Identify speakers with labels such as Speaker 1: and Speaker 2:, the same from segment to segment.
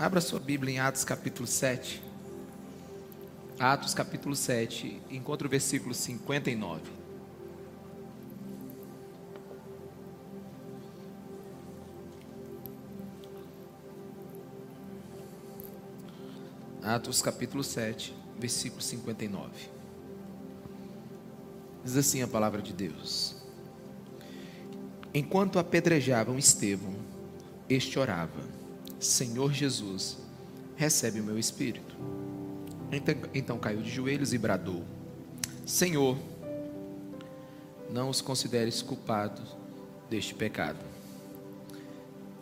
Speaker 1: Abra sua Bíblia em Atos capítulo 7. Atos capítulo 7, encontra o versículo 59. Atos capítulo 7, versículo 59. Diz assim a palavra de Deus: Enquanto apedrejavam Estevão, este orava: Senhor Jesus, recebe o meu espírito. Então, então caiu de joelhos e bradou: Senhor, não os consideres culpados deste pecado.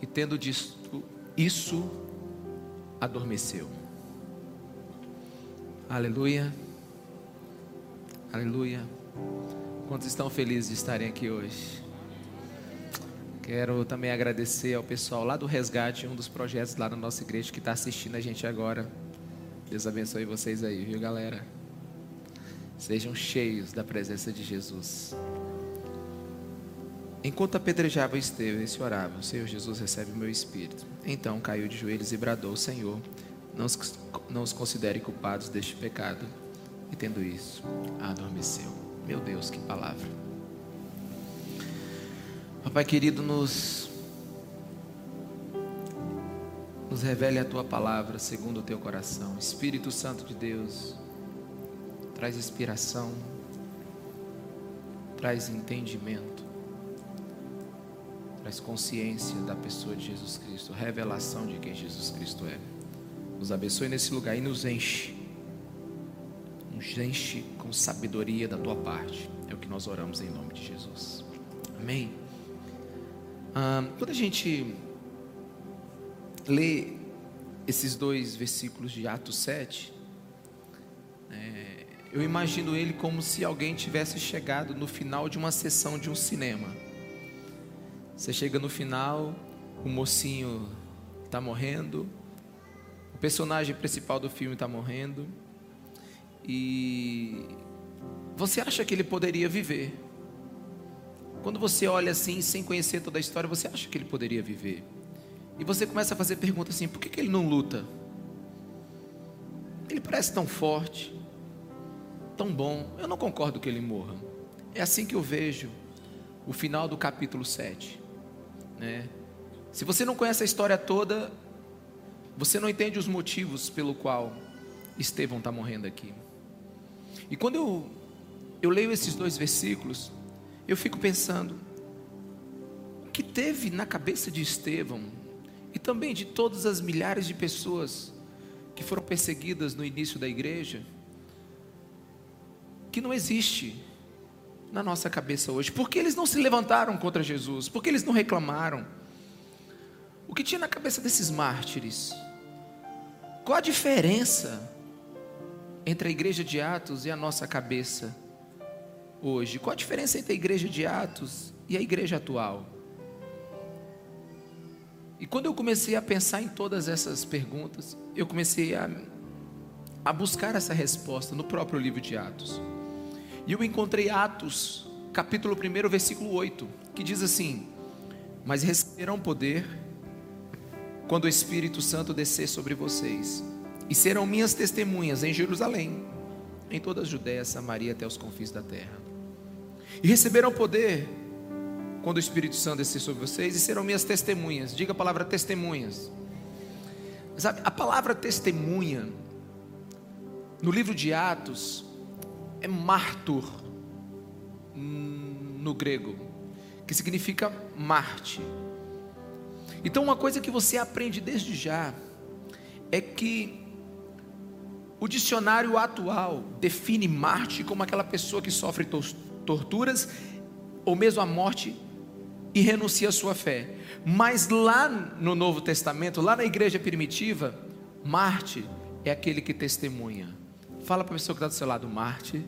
Speaker 1: E tendo dito isso, adormeceu. Aleluia. Aleluia. Quantos estão felizes de estarem aqui hoje? Quero também agradecer ao pessoal lá do Resgate, um dos projetos lá na nossa igreja que está assistindo a gente agora. Deus abençoe vocês aí, viu, galera? Sejam cheios da presença de Jesus. Enquanto apedrejava Estevão, esse orava: Senhor Jesus, recebe o meu espírito. Então caiu de joelhos e bradou: Senhor, não os, não os considere culpados deste pecado. E tendo isso, adormeceu. Meu Deus, que palavra. Papai querido, nos, nos revele a tua palavra segundo o teu coração. Espírito Santo de Deus, traz inspiração, traz entendimento, traz consciência da pessoa de Jesus Cristo, revelação de quem Jesus Cristo é. Nos abençoe nesse lugar e nos enche. Nos enche com sabedoria da tua parte. É o que nós oramos em nome de Jesus. Amém. Ah, quando a gente lê esses dois versículos de Atos 7, é, eu imagino ele como se alguém tivesse chegado no final de uma sessão de um cinema. Você chega no final, o mocinho está morrendo, o personagem principal do filme está morrendo e você acha que ele poderia viver. Quando você olha assim, sem conhecer toda a história, você acha que ele poderia viver. E você começa a fazer perguntas assim: por que, que ele não luta? Ele parece tão forte, tão bom. Eu não concordo que ele morra. É assim que eu vejo o final do capítulo 7. Né? Se você não conhece a história toda, você não entende os motivos pelo qual Estevão está morrendo aqui. E quando eu, eu leio esses dois versículos, eu fico pensando, o que teve na cabeça de Estevão e também de todas as milhares de pessoas que foram perseguidas no início da igreja, que não existe na nossa cabeça hoje. Por que eles não se levantaram contra Jesus? Por que eles não reclamaram? O que tinha na cabeça desses mártires? Qual a diferença entre a igreja de Atos e a nossa cabeça hoje? Qual a diferença entre a igreja de Atos e a igreja atual? E quando eu comecei a pensar em todas essas perguntas, eu comecei a, a buscar essa resposta no próprio livro de Atos. E eu encontrei Atos, capítulo 1, versículo 8, que diz assim: Mas receberão poder quando o Espírito Santo descer sobre vocês, e serão minhas testemunhas em Jerusalém, em toda a Judéia, Samaria, até os confins da terra. E receberão poder quando o Espírito Santo descer sobre vocês, e serão minhas testemunhas. Diga a palavra testemunhas. Sabe, a palavra testemunha, no livro de Atos, é mártur no grego, que significa Marte. Então, uma coisa que você aprende desde já é que o dicionário atual define Marte como aquela pessoa que sofre torturas ou mesmo a morte e renuncia à sua fé. Mas lá no Novo Testamento, lá na igreja primitiva, Marte é aquele que testemunha. Fala para a pessoa que está do seu lado, Marte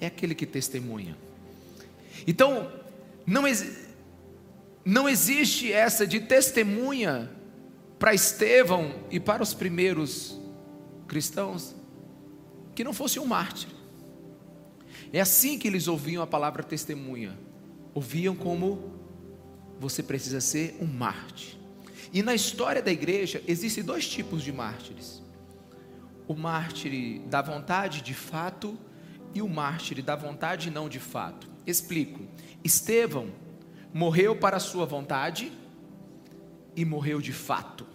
Speaker 1: é aquele que testemunha. Então, não existe não existe essa de testemunha para Estevão e para os primeiros cristãos que não fosse um mártir. É assim que eles ouviam a palavra testemunha. Ouviam como você precisa ser um mártir. E na história da igreja existem dois tipos de mártires: o mártir da vontade de fato e o mártir da vontade não de fato. Explico. Estevão morreu para a sua vontade e morreu de fato.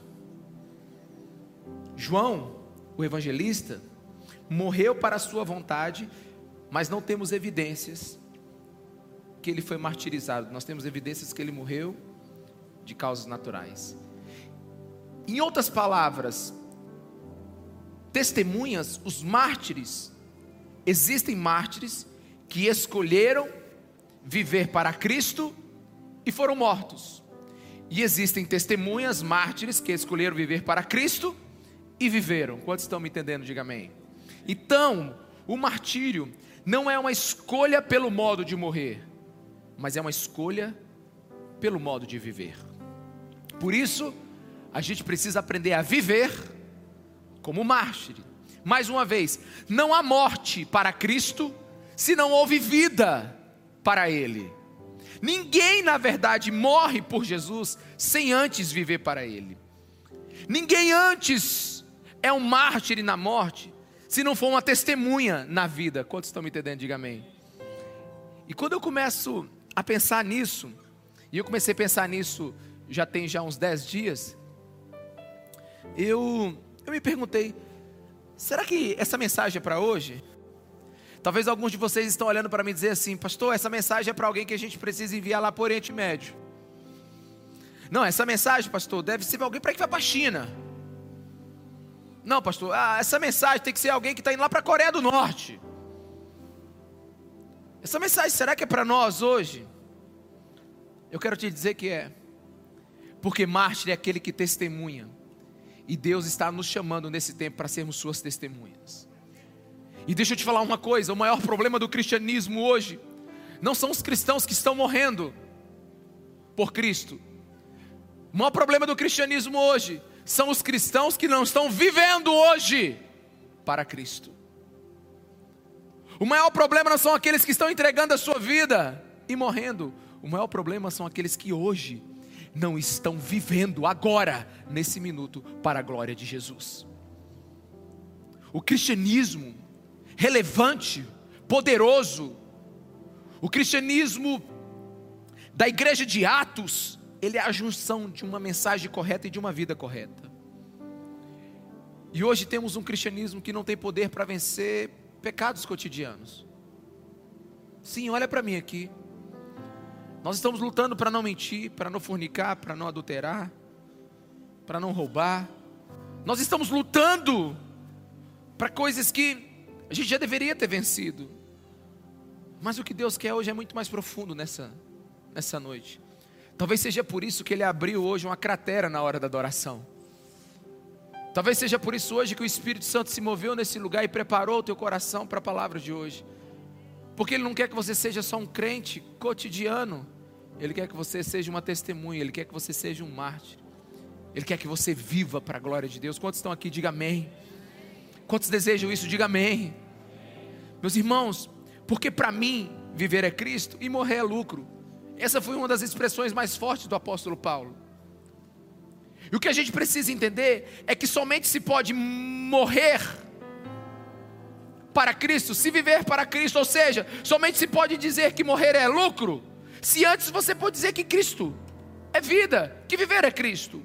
Speaker 1: João, o evangelista, morreu para a sua vontade, mas não temos evidências que ele foi martirizado. Nós temos evidências que ele morreu de causas naturais. Em outras palavras, testemunhas, os mártires, existem mártires que escolheram viver para Cristo e foram mortos. E existem testemunhas, mártires que escolheram viver para Cristo e viveram. Quantos estão me entendendo? Diga amém. Então, o martírio não é uma escolha pelo modo de morrer, mas é uma escolha pelo modo de viver. Por isso, a gente precisa aprender a viver como mártir. Mais uma vez, não há morte para Cristo se não houve vida para Ele. Ninguém, na verdade, morre por Jesus sem antes viver para Ele. Ninguém antes é um mártir na morte se não for uma testemunha na vida. Quantos estão me entendendo? Diga amém. E quando eu começo a pensar nisso, e eu comecei a pensar nisso já tem já uns dez dias, eu, eu me perguntei, será que essa mensagem é para hoje? Talvez alguns de vocês estão olhando para mim dizer assim, pastor, essa mensagem é para alguém que a gente precisa enviar lá para o Oriente Médio. Não, essa mensagem, pastor, deve ser para alguém para que vai para a China. Não, pastor, ah, essa mensagem tem que ser alguém que está indo lá para a Coreia do Norte. Essa mensagem, será que é para nós hoje? Eu quero te dizer que é. Porque mártir é aquele que testemunha. E Deus está nos chamando nesse tempo para sermos suas testemunhas. E deixa eu te falar uma coisa: o maior problema do cristianismo hoje não são os cristãos que estão morrendo por Cristo. O maior problema do cristianismo hoje são os cristãos que não estão vivendo hoje para Cristo. O maior problema não são aqueles que estão entregando a sua vida e morrendo. O maior problema são aqueles que hoje não estão vivendo agora, nesse minuto, para a glória de Jesus. O cristianismo relevante, poderoso, o cristianismo da igreja de Atos, ele é a junção de uma mensagem correta e de uma vida correta. E hoje temos um cristianismo que não tem poder para vencer pecados cotidianos. Sim, olha para mim aqui. Nós estamos lutando para não mentir, para não fornicar, para não adulterar, para não roubar. Nós estamos lutando para coisas que a gente já deveria ter vencido. Mas o que Deus quer hoje é muito mais profundo nessa, nessa noite. Talvez seja por isso que Ele abriu hoje uma cratera na hora da adoração. Talvez seja por isso hoje que o Espírito Santo se moveu nesse lugar e preparou o teu coração para a palavra de hoje. Porque Ele não quer que você seja só um crente cotidiano. Ele quer que você seja uma testemunha. Ele quer que você seja um mártir. Ele quer que você viva para a glória de Deus. Quantos estão aqui? Diga amém. Quantos desejam isso? Diga amém. Meus irmãos, porque para mim viver é Cristo e morrer é lucro. Essa foi uma das expressões mais fortes do apóstolo Paulo. E o que a gente precisa entender é que somente se pode morrer para Cristo, se viver para Cristo, ou seja, somente se pode dizer que morrer é lucro, se antes você pode dizer que Cristo é vida, que viver é Cristo.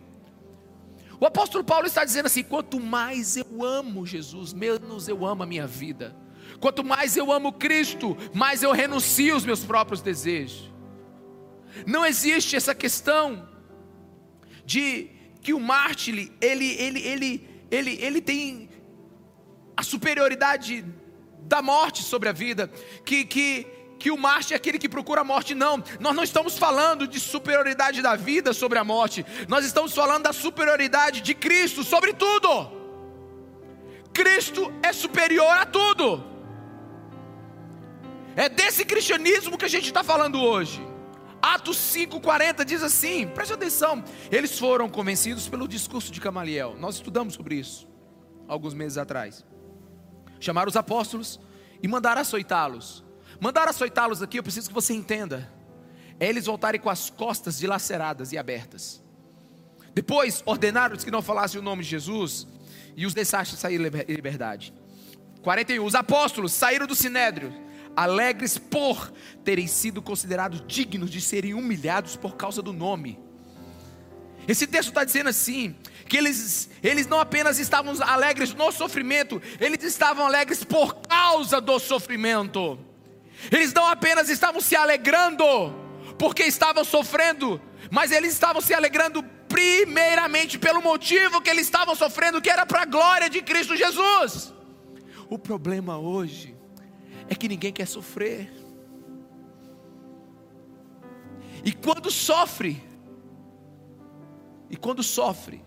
Speaker 1: O apóstolo Paulo está dizendo assim: quanto mais eu amo Jesus, menos eu amo a minha vida. Quanto mais eu amo Cristo, mais eu renuncio aos meus próprios desejos. Não existe essa questão de que o mártir ele ele ele ele ele tem a superioridade da morte sobre a vida, que, que, que o mártir é aquele que procura a morte, não. Nós não estamos falando de superioridade da vida sobre a morte, nós estamos falando da superioridade de Cristo sobre tudo. Cristo é superior a tudo. É desse cristianismo que a gente está falando hoje. Atos 5,40 diz assim: preste atenção. Eles foram convencidos pelo discurso de Camaliel. Nós estudamos sobre isso alguns meses atrás. Chamaram os apóstolos e mandaram açoitá-los. Mandar açoitá-los aqui, eu preciso que você entenda. É eles voltarem com as costas dilaceradas e abertas. Depois ordenaram que não falassem o nome de Jesus e os deixaste sair em liberdade. 41. Os apóstolos saíram do sinédrio, alegres por terem sido considerados dignos de serem humilhados por causa do nome. Esse texto está dizendo assim: que eles, eles não apenas estavam alegres no sofrimento, eles estavam alegres por causa do sofrimento. Eles não apenas estavam se alegrando porque estavam sofrendo, mas eles estavam se alegrando primeiramente pelo motivo que eles estavam sofrendo, que era para a glória de Cristo Jesus. O problema hoje é que ninguém quer sofrer. E quando sofre, e quando sofre,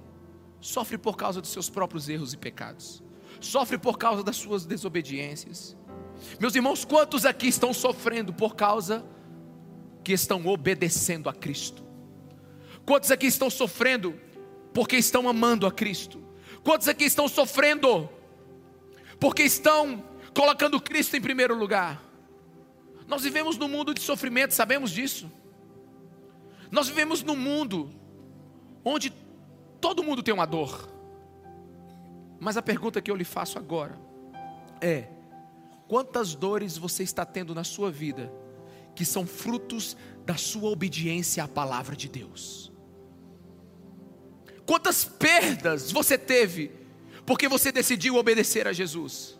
Speaker 1: sofre por causa dos seus próprios erros e pecados, sofre por causa das suas desobediências. Meus irmãos, quantos aqui estão sofrendo por causa que estão obedecendo a Cristo? Quantos aqui estão sofrendo porque estão amando a Cristo? Quantos aqui estão sofrendo porque estão colocando Cristo em primeiro lugar? Nós vivemos num mundo de sofrimento, sabemos disso. Nós vivemos num mundo onde todo mundo tem uma dor. Mas a pergunta que eu lhe faço agora é: quantas dores você está tendo na sua vida que são frutos da sua obediência à palavra de Deus? Quantas perdas você teve porque você decidiu obedecer a Jesus?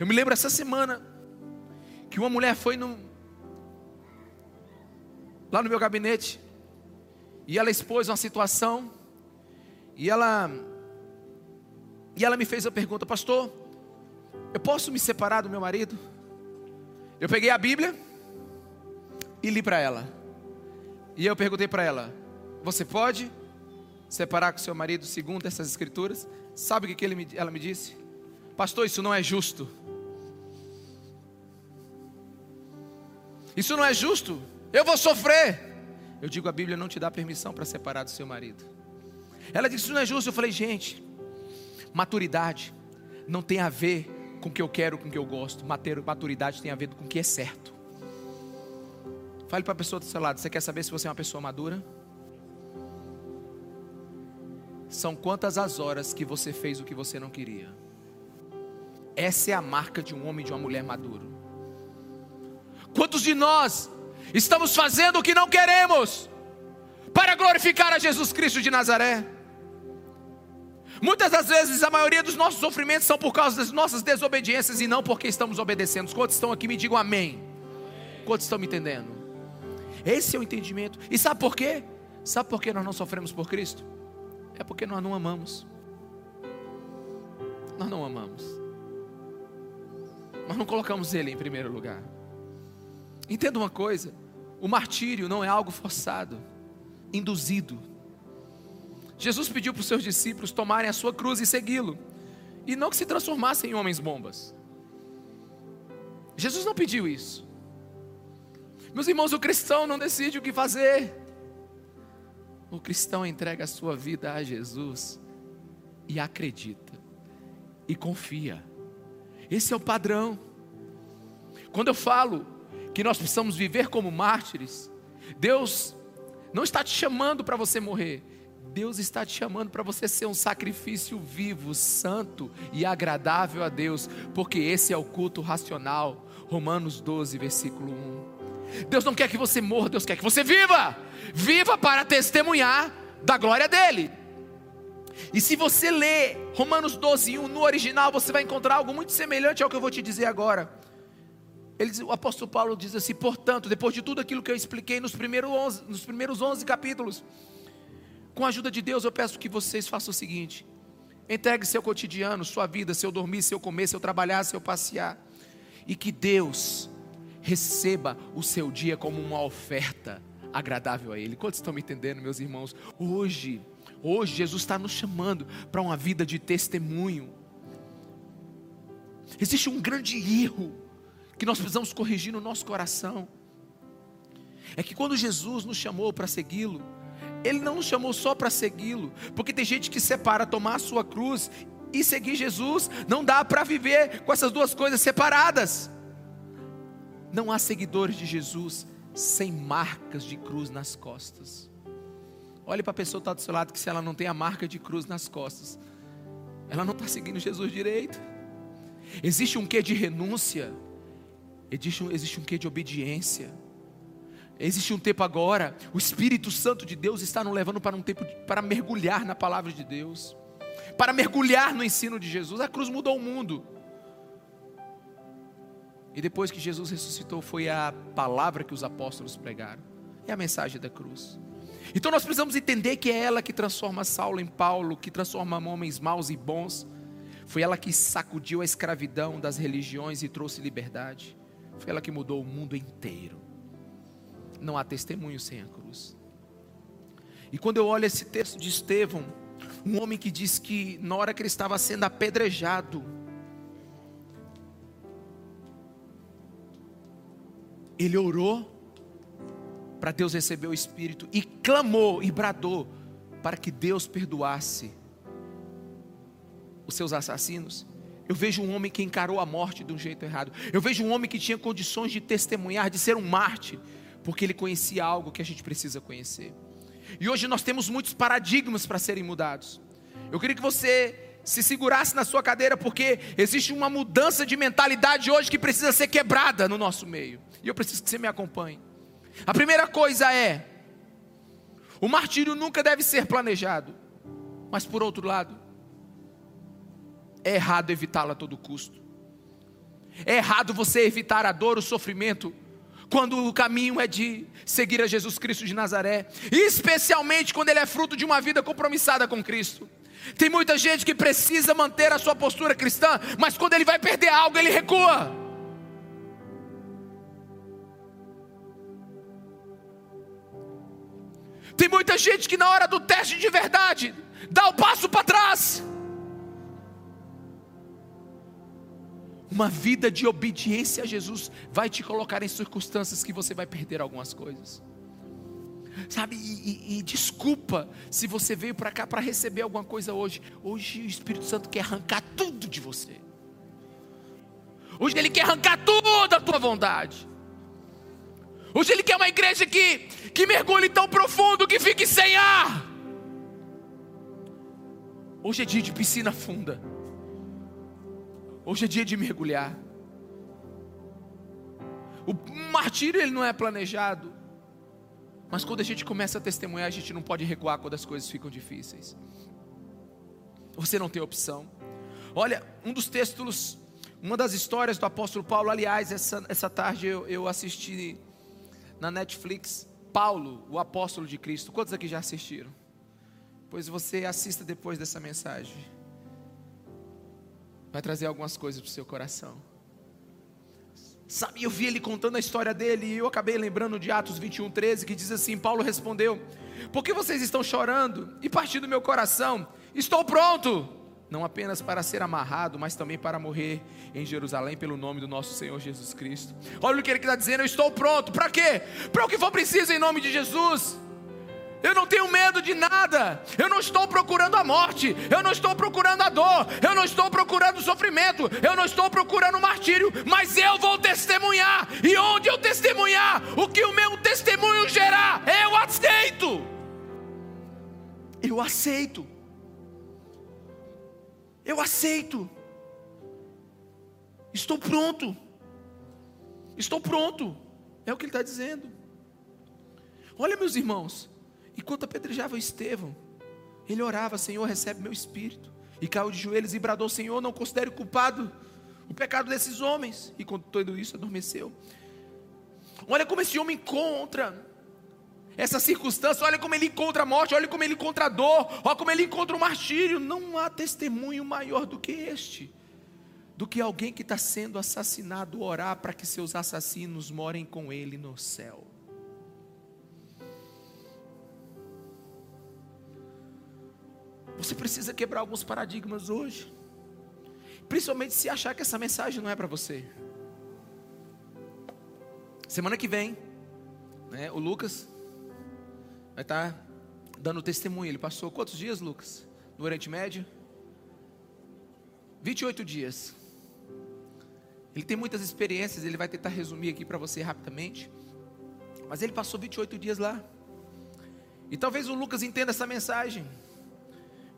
Speaker 1: Eu me lembro essa semana que uma mulher foi no, lá no meu gabinete e ela expôs uma situação e ela e ela me fez a pergunta, pastor, eu posso me separar do meu marido? Eu peguei a Bíblia e li para ela. E eu perguntei para ela: Você pode separar com seu marido segundo essas escrituras? Sabe o que ele, ela me disse? Pastor, isso não é justo. Isso não é justo. Eu vou sofrer. Eu digo, a Bíblia não te dá permissão para separar do seu marido. Ela disse, isso não é justo. Eu falei, gente, maturidade não tem a ver com o que eu quero, com o que eu gosto. Maturidade tem a ver com o que é certo. Fale para a pessoa do seu lado, você quer saber se você é uma pessoa madura? São quantas as horas que você fez o que você não queria? Essa é a marca de um homem e de uma mulher maduro. Quantos de nós Estamos fazendo o que não queremos para glorificar a Jesus Cristo de Nazaré. Muitas das vezes a maioria dos nossos sofrimentos são por causa das nossas desobediências e não porque estamos obedecendo. Quantos estão aqui me digam amém? Quantos estão me entendendo? Esse é o entendimento. E sabe por quê? Sabe por que nós não sofremos por Cristo? É porque nós não amamos. Nós não amamos. Nós não colocamos Ele em primeiro lugar. Entenda uma coisa: o martírio não é algo forçado, induzido. Jesus pediu para os seus discípulos tomarem a sua cruz e segui-lo, e não que se transformassem em homens bombas. Jesus não pediu isso. Meus irmãos, o cristão não decide o que fazer. O cristão entrega a sua vida a Jesus e acredita e confia. Esse é o padrão. Quando eu falo que nós precisamos viver como mártires. Deus não está te chamando para você morrer. Deus está te chamando para você ser um sacrifício vivo, santo e agradável a Deus, porque esse é o culto racional. Romanos 12, versículo 1. Deus não quer que você morra, Deus quer que você viva. Viva para testemunhar da glória dele. E se você ler Romanos 12, 1 no original, você vai encontrar algo muito semelhante ao que eu vou te dizer agora. Ele, o apóstolo Paulo diz assim: portanto, depois de tudo aquilo que eu expliquei nos primeiros 11, nos primeiros 11 capítulos, com a ajuda de Deus, eu peço que vocês façam o seguinte: entregue seu cotidiano, sua vida, seu dormir, seu comer, seu trabalhar, seu passear, e que Deus receba o seu dia como uma oferta agradável a Ele. Quantos estão me entendendo, meus irmãos? Hoje, hoje, Jesus está nos chamando para uma vida de testemunho. Existe um grande erro que nós precisamos corrigir no nosso coração é que quando Jesus nos chamou para segui-lo, Ele não nos chamou só para segui-lo, porque tem gente que separa tomar a sua cruz e seguir Jesus, não dá para viver com essas duas coisas separadas. Não há seguidores de Jesus sem marcas de cruz nas costas. Olhe para a pessoa que está do seu lado, que se ela não tem a marca de cruz nas costas, ela não está seguindo Jesus direito. Existe um quê de renúncia, existe um, existe um quê de obediência. Existe um tempo agora, o Espírito Santo de Deus está nos levando para um tempo de, para mergulhar na palavra de Deus, para mergulhar no ensino de Jesus. A cruz mudou o mundo. E depois que Jesus ressuscitou, foi a palavra que os apóstolos pregaram. É a mensagem da cruz. Então nós precisamos entender que é ela que transforma Saulo em Paulo, que transforma homens maus e bons. Foi ela que sacudiu a escravidão das religiões e trouxe liberdade. Foi ela que mudou o mundo inteiro não há testemunho sem a cruz. E quando eu olho esse texto de Estevão, um homem que diz que na hora que ele estava sendo apedrejado, ele orou para Deus receber o Espírito e clamou e bradou para que Deus perdoasse os seus assassinos. Eu vejo um homem que encarou a morte de um jeito errado. Eu vejo um homem que tinha condições de testemunhar, de ser um mártir porque ele conhecia algo que a gente precisa conhecer. E hoje nós temos muitos paradigmas para serem mudados. Eu queria que você se segurasse na sua cadeira, porque existe uma mudança de mentalidade hoje que precisa ser quebrada no nosso meio. E eu preciso que você me acompanhe. A primeira coisa é: o martírio nunca deve ser planejado, mas por outro lado, é errado evitá-lo a todo custo. É errado você evitar a dor, o sofrimento, quando o caminho é de seguir a Jesus Cristo de Nazaré, especialmente quando ele é fruto de uma vida compromissada com Cristo. Tem muita gente que precisa manter a sua postura cristã, mas quando ele vai perder algo, ele recua. Tem muita gente que na hora do teste de verdade dá o passo para trás. Uma vida de obediência a Jesus vai te colocar em circunstâncias que você vai perder algumas coisas. Sabe, e, e, e desculpa se você veio para cá para receber alguma coisa hoje. Hoje o Espírito Santo quer arrancar tudo de você. Hoje ele quer arrancar tudo da tua vontade. Hoje ele quer uma igreja que, que mergulhe tão profundo que fique sem ar. Hoje é dia de piscina funda. Hoje é dia de mergulhar. O martírio ele não é planejado. Mas quando a gente começa a testemunhar, a gente não pode recuar quando as coisas ficam difíceis. Você não tem opção. Olha, um dos textos, uma das histórias do apóstolo Paulo, aliás, essa, essa tarde eu, eu assisti na Netflix, Paulo, o apóstolo de Cristo. Quantos aqui já assistiram? Pois você assista depois dessa mensagem vai trazer algumas coisas para o seu coração. Sabe, eu vi ele contando a história dele e eu acabei lembrando de Atos 21, 13, que diz assim: Paulo respondeu: Por que vocês estão chorando e partindo do meu coração? Estou pronto, não apenas para ser amarrado, mas também para morrer em Jerusalém pelo nome do nosso Senhor Jesus Cristo. Olha o que ele está dizendo: Eu estou pronto, para quê? Para o que for preciso em nome de Jesus. Eu não tenho medo de nada. Eu não estou procurando a morte. Eu não estou procurando a dor. Eu não estou procurando o sofrimento. Eu não estou procurando o martírio. Mas eu vou testemunhar. E onde eu testemunhar, o que o meu testemunho gerar, eu aceito. Eu aceito. Eu aceito. Estou pronto. Estou pronto. É o que ele está dizendo. Olha, meus irmãos. Enquanto apedrejava Estevão, ele orava: Senhor, recebe meu espírito. E caiu de joelhos e bradou: Senhor, não considere culpado o pecado desses homens. E com tudo isso, adormeceu. Olha como esse homem encontra essa circunstância, olha como ele encontra a morte, olha como ele encontra a dor, olha como ele encontra o martírio. Não há testemunho maior do que este, do que alguém que está sendo assassinado orar para que seus assassinos morem com ele no céu. Você precisa quebrar alguns paradigmas hoje. Principalmente se achar que essa mensagem não é para você. Semana que vem, né, o Lucas vai estar tá dando testemunho. Ele passou quantos dias, Lucas? No Oriente Médio? 28 dias. Ele tem muitas experiências, ele vai tentar resumir aqui para você rapidamente. Mas ele passou 28 dias lá. E talvez o Lucas entenda essa mensagem.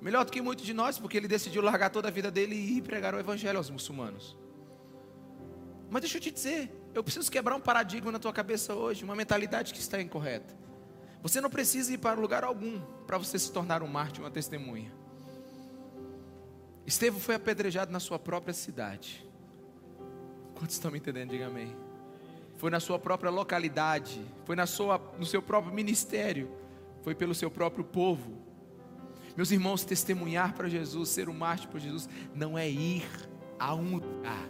Speaker 1: Melhor do que muitos de nós, porque ele decidiu largar toda a vida dele e ir pregar o evangelho aos muçulmanos. Mas deixa eu te dizer, eu preciso quebrar um paradigma na tua cabeça hoje, uma mentalidade que está incorreta. Você não precisa ir para lugar algum para você se tornar um mártir, uma testemunha. Estevão foi apedrejado na sua própria cidade. Quantos estão me entendendo? Diga amém. Foi na sua própria localidade, foi na sua, no seu próprio ministério, foi pelo seu próprio povo. Meus irmãos, testemunhar para Jesus, ser um mártir para Jesus, não é ir a um lugar,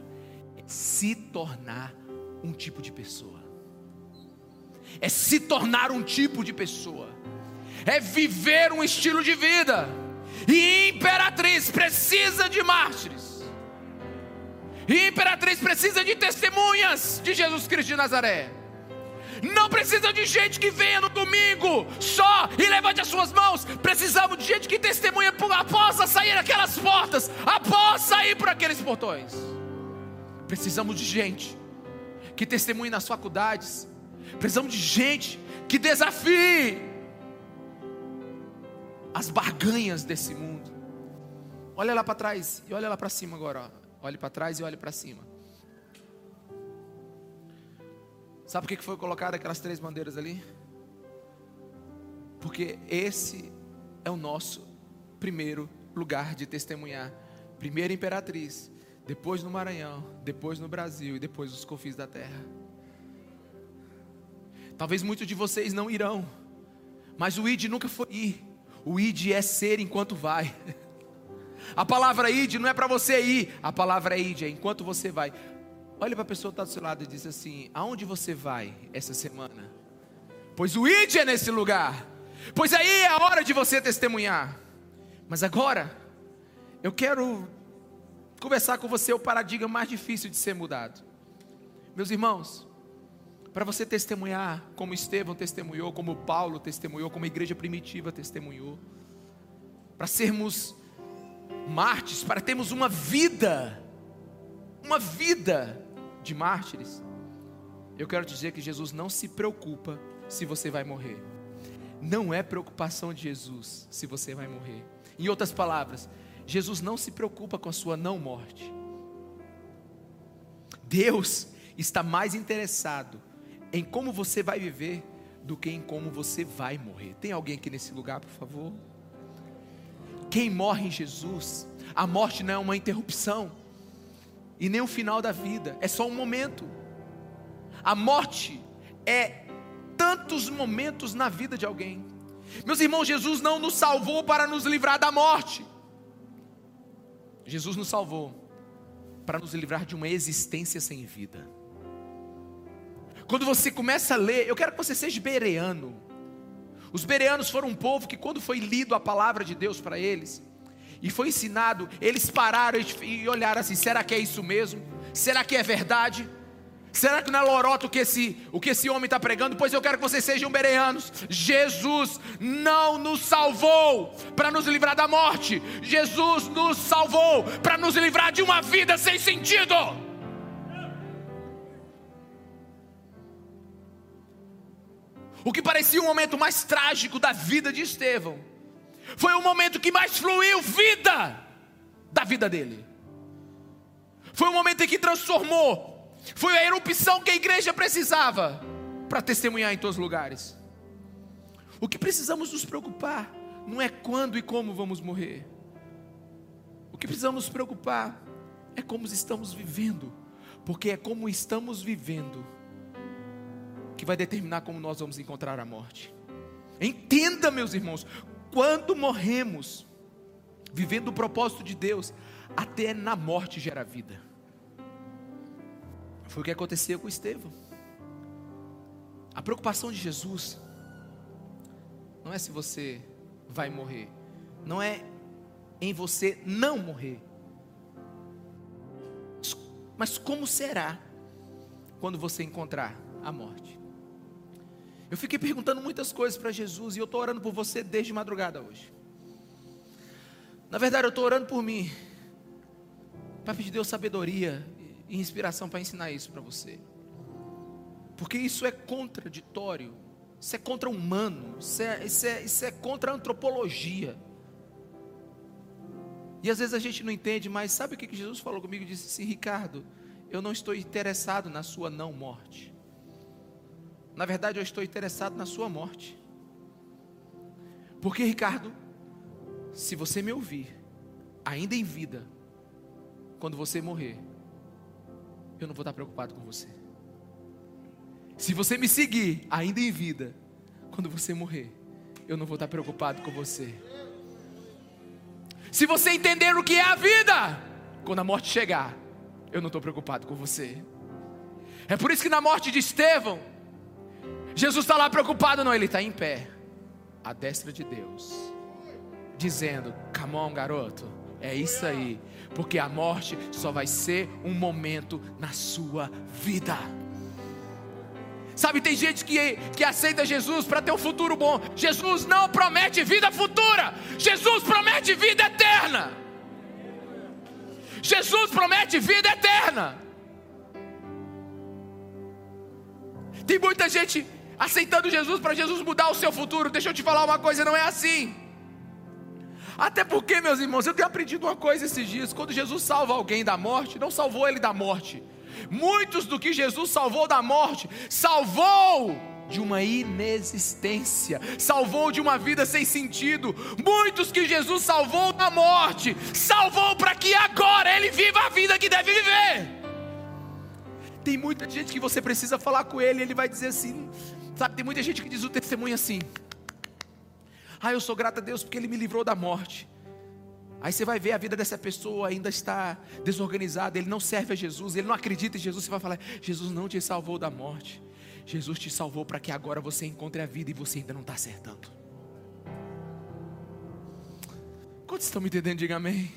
Speaker 1: é se tornar um tipo de pessoa. É se tornar um tipo de pessoa. É viver um estilo de vida. E Imperatriz precisa de mártires. E Imperatriz precisa de testemunhas de Jesus Cristo de Nazaré. Não precisa de gente que venha no domingo só e levante as suas mãos. Precisamos de gente que testemunha após sair aquelas portas, após sair por aqueles portões. Precisamos de gente que testemunhe nas faculdades. Precisamos de gente que desafie as barganhas desse mundo. Olha lá para trás e olha lá para cima agora. Olhe para trás e olhe para cima. Sabe por que foi colocado aquelas três bandeiras ali? Porque esse é o nosso primeiro lugar de testemunhar. Primeiro imperatriz, depois no Maranhão, depois no Brasil e depois os confins da terra. Talvez muitos de vocês não irão, mas o ID nunca foi ir. O id é ser enquanto vai. A palavra id não é para você ir, a palavra id é enquanto você vai. Olha para a pessoa que está do seu lado e diz assim: Aonde você vai essa semana? Pois o id é nesse lugar. Pois aí é a hora de você testemunhar. Mas agora, eu quero conversar com você o paradigma mais difícil de ser mudado. Meus irmãos, para você testemunhar como Estevão testemunhou, como Paulo testemunhou, como a igreja primitiva testemunhou, para sermos mártires, para termos uma vida, uma vida de mártires, eu quero dizer que Jesus não se preocupa se você vai morrer. Não é preocupação de Jesus se você vai morrer. Em outras palavras, Jesus não se preocupa com a sua não morte. Deus está mais interessado em como você vai viver do que em como você vai morrer. Tem alguém aqui nesse lugar, por favor? Quem morre em Jesus, a morte não é uma interrupção e nem o final da vida, é só um momento. A morte é tantos momentos na vida de alguém. Meus irmãos, Jesus não nos salvou para nos livrar da morte. Jesus nos salvou para nos livrar de uma existência sem vida. Quando você começa a ler, eu quero que você seja bereano. Os bereanos foram um povo que, quando foi lido a palavra de Deus para eles, e foi ensinado, eles pararam e olharam assim: será que é isso mesmo? Será que é verdade? Será que não é loroto o que esse, o que esse homem está pregando? Pois eu quero que vocês sejam bereanos. Jesus não nos salvou para nos livrar da morte. Jesus nos salvou para nos livrar de uma vida sem sentido. O que parecia o momento mais trágico da vida de Estevão, foi o momento que mais fluiu vida da vida dele. Foi o momento em que transformou, foi a erupção que a igreja precisava para testemunhar em todos os lugares. O que precisamos nos preocupar não é quando e como vamos morrer. O que precisamos nos preocupar é como estamos vivendo, porque é como estamos vivendo que vai determinar como nós vamos encontrar a morte. Entenda, meus irmãos, quando morremos, vivendo o propósito de Deus, até na morte gera vida. Foi o que aconteceu com Estevão. A preocupação de Jesus não é se você vai morrer, não é em você não morrer, mas como será quando você encontrar a morte. Eu fiquei perguntando muitas coisas para Jesus e eu estou orando por você desde madrugada hoje. Na verdade, eu estou orando por mim, para pedir Deus sabedoria e inspiração para ensinar isso para você, porque isso é contraditório Isso é contra-humano, isso é, isso, é, isso é contra a antropologia. E às vezes a gente não entende, mas sabe o que Jesus falou comigo? Disse assim: Ricardo, eu não estou interessado na sua não morte. Na verdade, eu estou interessado na sua morte. Porque, Ricardo, se você me ouvir, ainda em vida, quando você morrer, eu não vou estar preocupado com você. Se você me seguir, ainda em vida, quando você morrer, eu não vou estar preocupado com você. Se você entender o que é a vida, quando a morte chegar, eu não estou preocupado com você. É por isso que na morte de Estevão, Jesus está lá preocupado, não, ele está em pé, à destra de Deus, dizendo: Come on, garoto, é isso aí, porque a morte só vai ser um momento na sua vida. Sabe, tem gente que, que aceita Jesus para ter um futuro bom. Jesus não promete vida futura, Jesus promete vida eterna. Jesus promete vida eterna. Tem muita gente aceitando Jesus para Jesus mudar o seu futuro. Deixa eu te falar uma coisa, não é assim. Até porque, meus irmãos, eu tenho aprendido uma coisa esses dias: quando Jesus salva alguém da morte, não salvou ele da morte, Muitos do que Jesus salvou da morte, salvou de uma inexistência, salvou de uma vida sem sentido. Muitos que Jesus salvou da morte, salvou para que agora ele viva a vida que deve viver. Tem muita gente que você precisa falar com ele, ele vai dizer assim, sabe? Tem muita gente que diz o testemunho assim: Ah, eu sou grato a Deus porque ele me livrou da morte. Aí você vai ver a vida dessa pessoa ainda está desorganizada, ele não serve a Jesus, ele não acredita em Jesus, você vai falar: Jesus não te salvou da morte. Jesus te salvou para que agora você encontre a vida e você ainda não está acertando. Quantos estão me entendendo? Diga amém.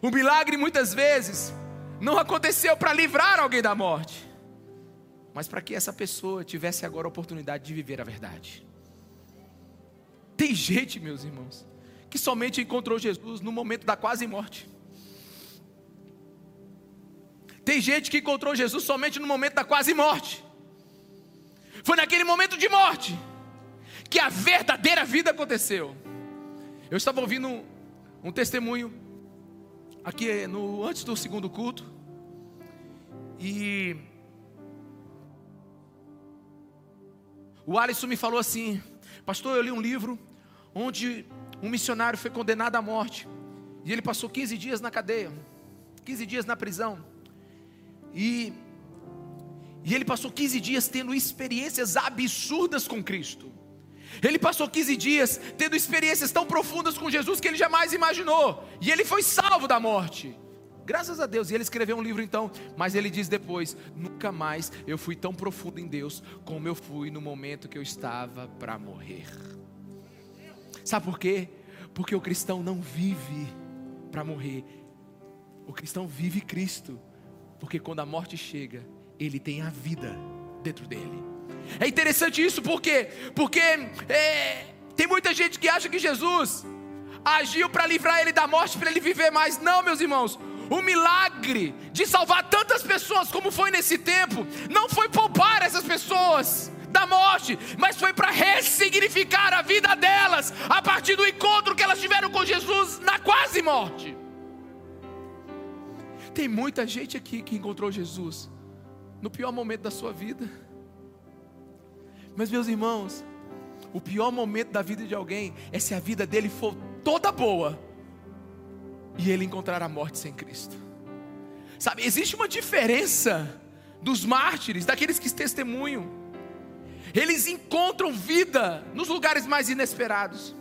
Speaker 1: O milagre muitas vezes não aconteceu para livrar alguém da morte, mas para que essa pessoa tivesse agora a oportunidade de viver a verdade. Tem gente, meus irmãos, que somente encontrou Jesus no momento da quase morte. Tem gente que encontrou Jesus somente no momento da quase morte. Foi naquele momento de morte que a verdadeira vida aconteceu. Eu estava ouvindo um, um testemunho aqui no antes do segundo culto e o Alisson me falou assim, pastor, eu li um livro onde um missionário foi condenado à morte. E ele passou 15 dias na cadeia, 15 dias na prisão. E, e ele passou 15 dias tendo experiências absurdas com Cristo. Ele passou 15 dias tendo experiências tão profundas com Jesus que ele jamais imaginou. E ele foi salvo da morte. Graças a Deus. E ele escreveu um livro então, mas ele diz depois: Nunca mais eu fui tão profundo em Deus como eu fui no momento que eu estava para morrer. Sabe por quê? Porque o cristão não vive para morrer. O cristão vive Cristo. Porque quando a morte chega, ele tem a vida dentro dele. É interessante isso porque porque é, tem muita gente que acha que Jesus agiu para livrar ele da morte, para ele viver mais. Não, meus irmãos. O milagre de salvar tantas pessoas como foi nesse tempo, não foi poupar essas pessoas, da morte, mas foi para ressignificar a vida delas a partir do encontro que elas tiveram com Jesus na quase morte. Tem muita gente aqui que encontrou Jesus no pior momento da sua vida. Mas, meus irmãos, o pior momento da vida de alguém é se a vida dele for toda boa e ele encontrar a morte sem Cristo. Sabe, existe uma diferença dos mártires, daqueles que testemunham eles encontram vida nos lugares mais inesperados.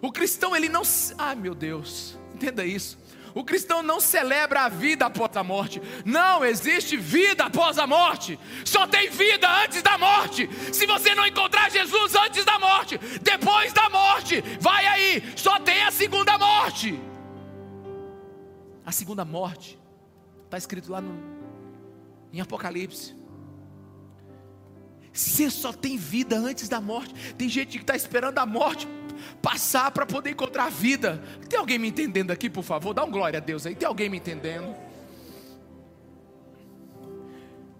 Speaker 1: O cristão, ele não. Ai meu Deus, entenda isso. O cristão não celebra a vida após a morte. Não existe vida após a morte. Só tem vida antes da morte. Se você não encontrar Jesus antes da morte, depois da morte, vai aí. Só tem a segunda morte. A segunda morte está escrito lá no, em Apocalipse. Você só tem vida antes da morte. Tem gente que está esperando a morte passar para poder encontrar vida. Tem alguém me entendendo aqui, por favor? Dá um glória a Deus aí. Tem alguém me entendendo?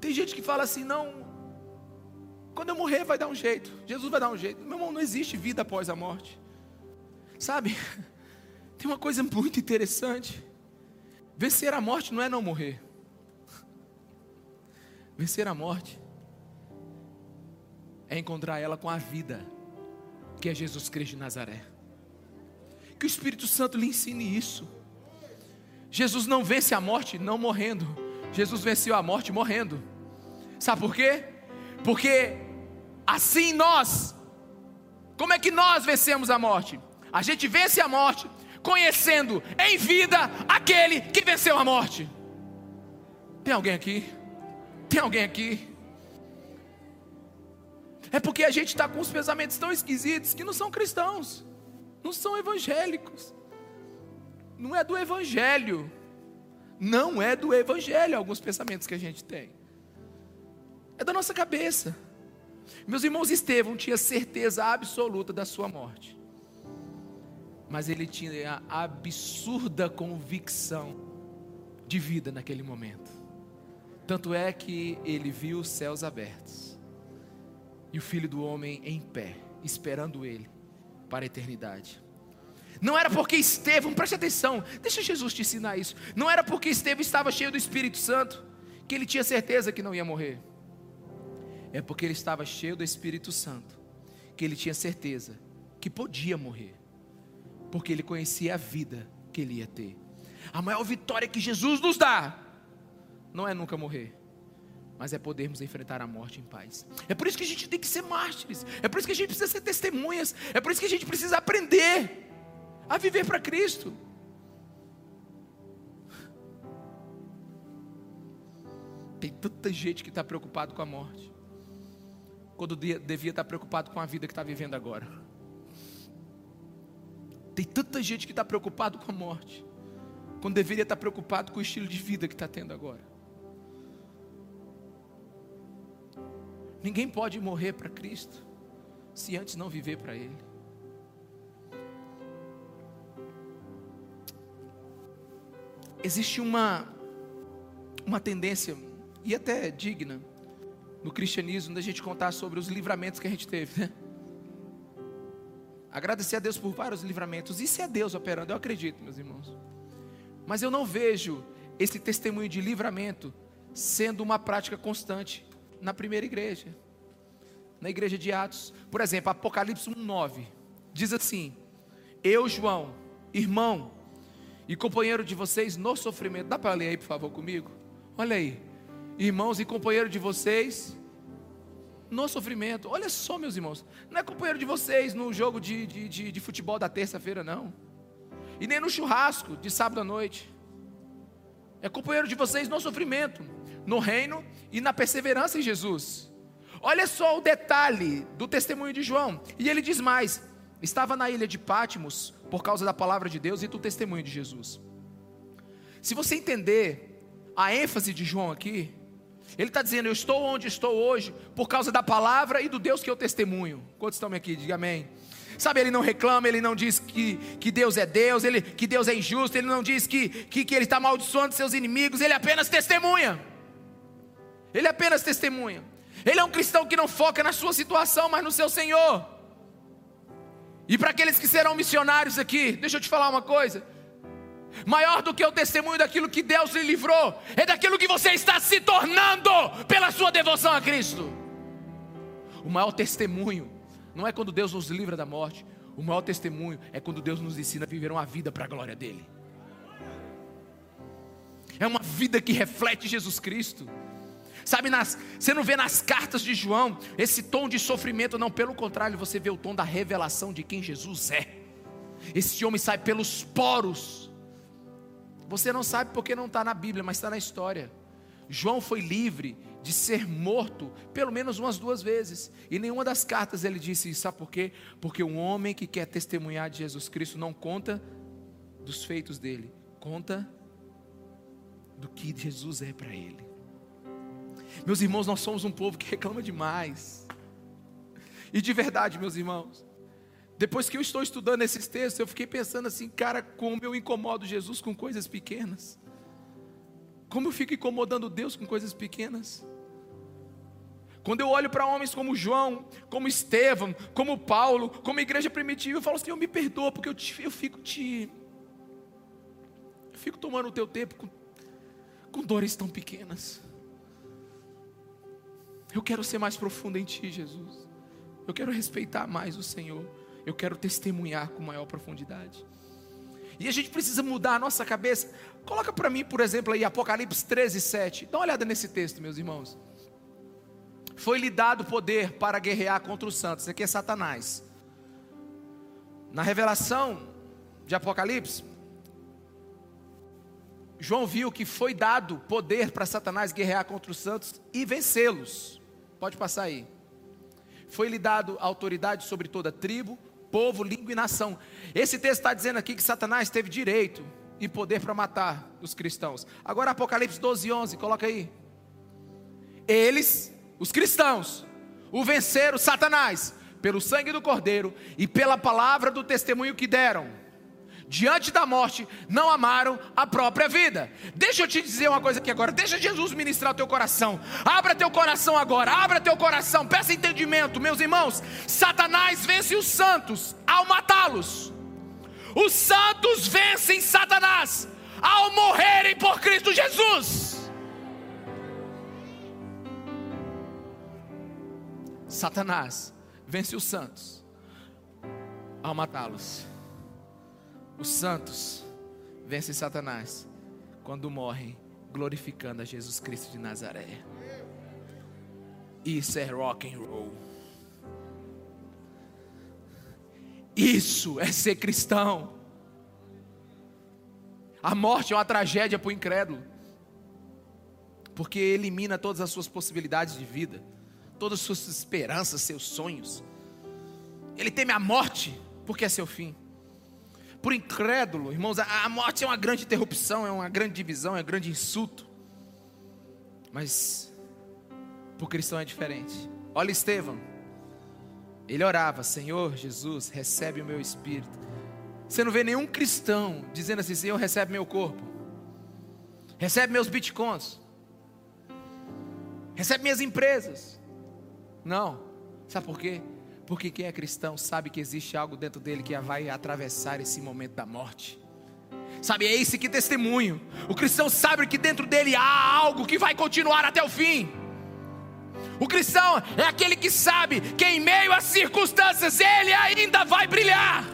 Speaker 1: Tem gente que fala assim: não, Quando eu morrer, vai dar um jeito. Jesus vai dar um jeito. Meu irmão, não existe vida após a morte. Sabe? Tem uma coisa muito interessante. Vencer a morte não é não morrer. Vencer a morte é encontrar ela com a vida, que é Jesus Cristo de Nazaré. Que o Espírito Santo lhe ensine isso. Jesus não vence a morte não morrendo. Jesus venceu a morte morrendo. Sabe por quê? Porque assim nós, como é que nós vencemos a morte? A gente vence a morte conhecendo em vida aquele que venceu a morte. Tem alguém aqui? Tem alguém aqui? É porque a gente está com os pensamentos tão esquisitos que não são cristãos, não são evangélicos, não é do evangelho, não é do evangelho alguns pensamentos que a gente tem, é da nossa cabeça. Meus irmãos, Estevão tinha certeza absoluta da sua morte. Mas ele tinha a absurda convicção de vida naquele momento. Tanto é que ele viu os céus abertos e o filho do homem em pé, esperando ele para a eternidade. Não era porque Estevão, preste atenção, deixa Jesus te ensinar isso. Não era porque Estevão estava cheio do Espírito Santo que ele tinha certeza que não ia morrer. É porque ele estava cheio do Espírito Santo que ele tinha certeza que podia morrer porque ele conhecia a vida que ele ia ter. A maior vitória que Jesus nos dá não é nunca morrer, mas é podermos enfrentar a morte em paz. É por isso que a gente tem que ser mártires, é por isso que a gente precisa ser testemunhas, é por isso que a gente precisa aprender a viver para Cristo. Tem tanta gente que está preocupado com a morte, quando devia estar preocupado com a vida que está vivendo agora. Tem tanta gente que está preocupado com a morte, quando deveria estar preocupado com o estilo de vida que está tendo agora. Ninguém pode morrer para Cristo se antes não viver para Ele. Existe uma, uma tendência, e até digna, no cristianismo, da gente contar sobre os livramentos que a gente teve, né? Agradecer a Deus por vários livramentos. Isso é Deus operando, eu acredito, meus irmãos. Mas eu não vejo esse testemunho de livramento sendo uma prática constante na primeira igreja, na igreja de Atos. Por exemplo, Apocalipse 1:9 diz assim: Eu, João, irmão e companheiro de vocês no sofrimento. Dá para ler aí, por favor, comigo? Olha aí. Irmãos e companheiro de vocês no sofrimento. Olha só, meus irmãos, não é companheiro de vocês no jogo de, de, de, de futebol da terça-feira, não, e nem no churrasco de sábado à noite. É companheiro de vocês no sofrimento, no reino e na perseverança em Jesus. Olha só o detalhe do testemunho de João. E ele diz mais: estava na ilha de Pátimos por causa da palavra de Deus e do testemunho de Jesus. Se você entender a ênfase de João aqui, ele está dizendo: Eu estou onde estou hoje por causa da palavra e do Deus que eu testemunho. Quantos estão aqui? Diga amém. Sabe, ele não reclama, ele não diz que, que Deus é Deus, ele, que Deus é injusto, ele não diz que, que, que ele está amaldiçoando seus inimigos, ele apenas testemunha. Ele apenas testemunha. Ele é um cristão que não foca na sua situação, mas no seu Senhor. E para aqueles que serão missionários aqui, deixa eu te falar uma coisa. Maior do que o testemunho daquilo que Deus lhe livrou, é daquilo que você está se tornando pela sua devoção a Cristo. O maior testemunho não é quando Deus nos livra da morte, o maior testemunho é quando Deus nos ensina a viver uma vida para a glória dEle. É uma vida que reflete Jesus Cristo. Sabe, nas, você não vê nas cartas de João esse tom de sofrimento, não, pelo contrário, você vê o tom da revelação de quem Jesus é. Esse homem sai pelos poros você não sabe porque não está na Bíblia, mas está na história. João foi livre de ser morto pelo menos umas duas vezes. E nenhuma das cartas ele disse isso. Sabe por quê? Porque um homem que quer testemunhar de Jesus Cristo não conta dos feitos dele, conta do que Jesus é para ele. Meus irmãos, nós somos um povo que reclama demais. E de verdade, meus irmãos, depois que eu estou estudando esses textos, eu fiquei pensando assim, cara, como eu incomodo Jesus com coisas pequenas. Como eu fico incomodando Deus com coisas pequenas. Quando eu olho para homens como João, como Estevão, como Paulo, como igreja primitiva, eu falo assim: eu me perdoa, porque eu, te, eu fico te. Eu fico tomando o teu tempo com, com dores tão pequenas. Eu quero ser mais profundo em Ti, Jesus. Eu quero respeitar mais o Senhor. Eu quero testemunhar com maior profundidade. E a gente precisa mudar a nossa cabeça. Coloca para mim, por exemplo, aí Apocalipse 13, 7. Dá uma olhada nesse texto, meus irmãos. Foi-lhe dado poder para guerrear contra os santos. Isso aqui é Satanás. Na revelação de Apocalipse, João viu que foi dado poder para Satanás guerrear contra os santos e vencê-los. Pode passar aí. Foi-lhe dado autoridade sobre toda tribo, povo, língua e nação. Esse texto está dizendo aqui que Satanás teve direito e poder para matar os cristãos. Agora Apocalipse 12, 11, coloca aí. Eles os cristãos, o venceram Satanás pelo sangue do Cordeiro e pela palavra do testemunho que deram. Diante da morte, não amaram a própria vida. Deixa eu te dizer uma coisa aqui agora. Deixa Jesus ministrar o teu coração. Abra teu coração agora. Abra teu coração. Peça entendimento, meus irmãos. Satanás vence os santos ao matá-los. Os santos vencem Satanás ao morrerem por Cristo Jesus. Satanás vence os santos ao matá-los. Os santos vencem Satanás quando morrem glorificando a Jesus Cristo de Nazaré. Isso é rock and roll. Isso é ser cristão. A morte é uma tragédia para o incrédulo, porque elimina todas as suas possibilidades de vida todas as suas esperanças, seus sonhos. Ele teme a morte, porque é seu fim. Por incrédulo, irmãos, a morte é uma grande interrupção, é uma grande divisão, é um grande insulto. Mas por cristão é diferente. Olha Estevão. Ele orava, Senhor Jesus, recebe o meu espírito. Você não vê nenhum cristão dizendo assim, Senhor, recebe meu corpo. Recebe meus bitcoins. Recebe minhas empresas. Não. Sabe por quê? Porque quem é cristão sabe que existe algo dentro dele que vai atravessar esse momento da morte. Sabe, é esse que testemunho. O cristão sabe que dentro dele há algo que vai continuar até o fim. O cristão é aquele que sabe que em meio às circunstâncias ele ainda vai brilhar.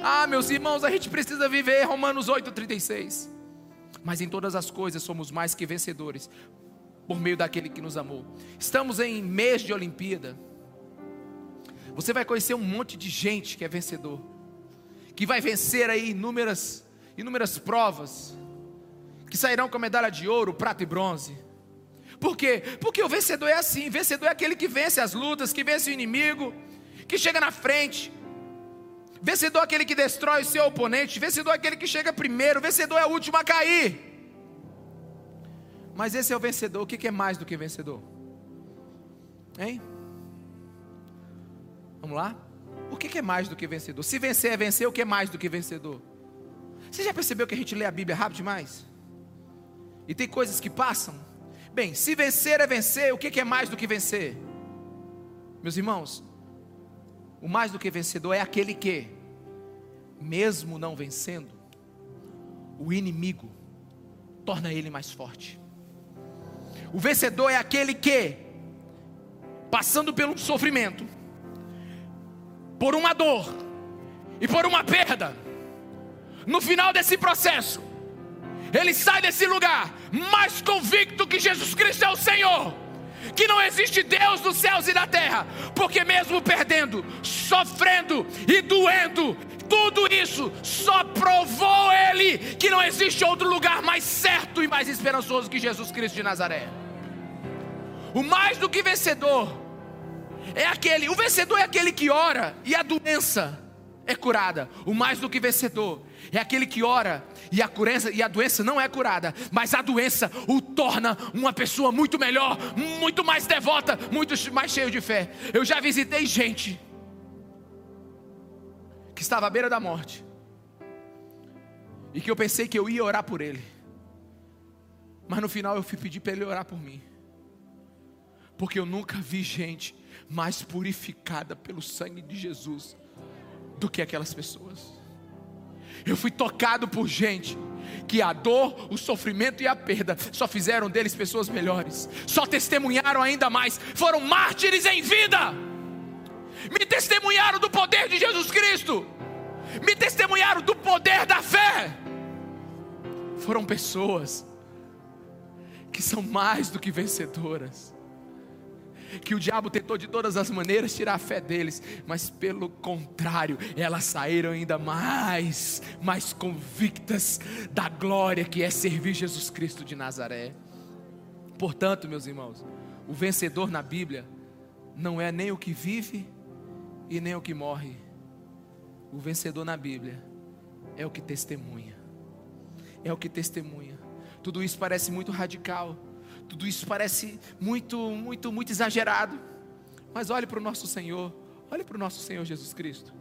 Speaker 1: Ah, meus irmãos, a gente precisa viver Romanos 8:36. Mas em todas as coisas somos mais que vencedores por meio daquele que nos amou. Estamos em mês de Olimpíada. Você vai conhecer um monte de gente que é vencedor, que vai vencer aí inúmeras, inúmeras provas, que sairão com a medalha de ouro, prata e bronze. Por quê? Porque o vencedor é assim: vencedor é aquele que vence as lutas, que vence o inimigo, que chega na frente. Vencedor é aquele que destrói o seu oponente, vencedor é aquele que chega primeiro, vencedor é o último a cair. Mas esse é o vencedor. O que é mais do que vencedor? Hein? Vamos lá? O que é mais do que vencedor? Se vencer é vencer, o que é mais do que vencedor? Você já percebeu que a gente lê a Bíblia rápido demais? E tem coisas que passam? Bem, se vencer é vencer, o que é mais do que vencer? Meus irmãos, o mais do que vencedor é aquele que, mesmo não vencendo, o inimigo torna ele mais forte. O vencedor é aquele que, passando pelo sofrimento, por uma dor e por uma perda, no final desse processo, ele sai desse lugar mais convicto que Jesus Cristo é o Senhor, que não existe Deus nos céus e na terra, porque mesmo perdendo, sofrendo e doendo, tudo isso só provou ele que não existe outro lugar mais certo e mais esperançoso que Jesus Cristo de Nazaré. O mais do que vencedor é aquele, o vencedor é aquele que ora e a doença é curada. O mais do que vencedor é aquele que ora e a, doença, e a doença não é curada, mas a doença o torna uma pessoa muito melhor, muito mais devota, muito mais cheio de fé. Eu já visitei gente que estava à beira da morte e que eu pensei que eu ia orar por ele, mas no final eu fui pedir para ele orar por mim porque eu nunca vi gente mais purificada pelo sangue de Jesus do que aquelas pessoas. Eu fui tocado por gente que a dor, o sofrimento e a perda só fizeram deles pessoas melhores, só testemunharam ainda mais, foram mártires em vida, me testemunharam do poder de Jesus Cristo, me testemunharam do poder da fé. Foram pessoas que são mais do que vencedoras que o diabo tentou de todas as maneiras tirar a fé deles, mas pelo contrário, elas saíram ainda mais, mais convictas da glória que é servir Jesus Cristo de Nazaré. Portanto, meus irmãos, o vencedor na Bíblia não é nem o que vive e nem o que morre. O vencedor na Bíblia é o que testemunha. É o que testemunha. Tudo isso parece muito radical tudo isso parece muito, muito, muito exagerado. Mas olhe para o nosso Senhor, olhe para o nosso Senhor Jesus Cristo.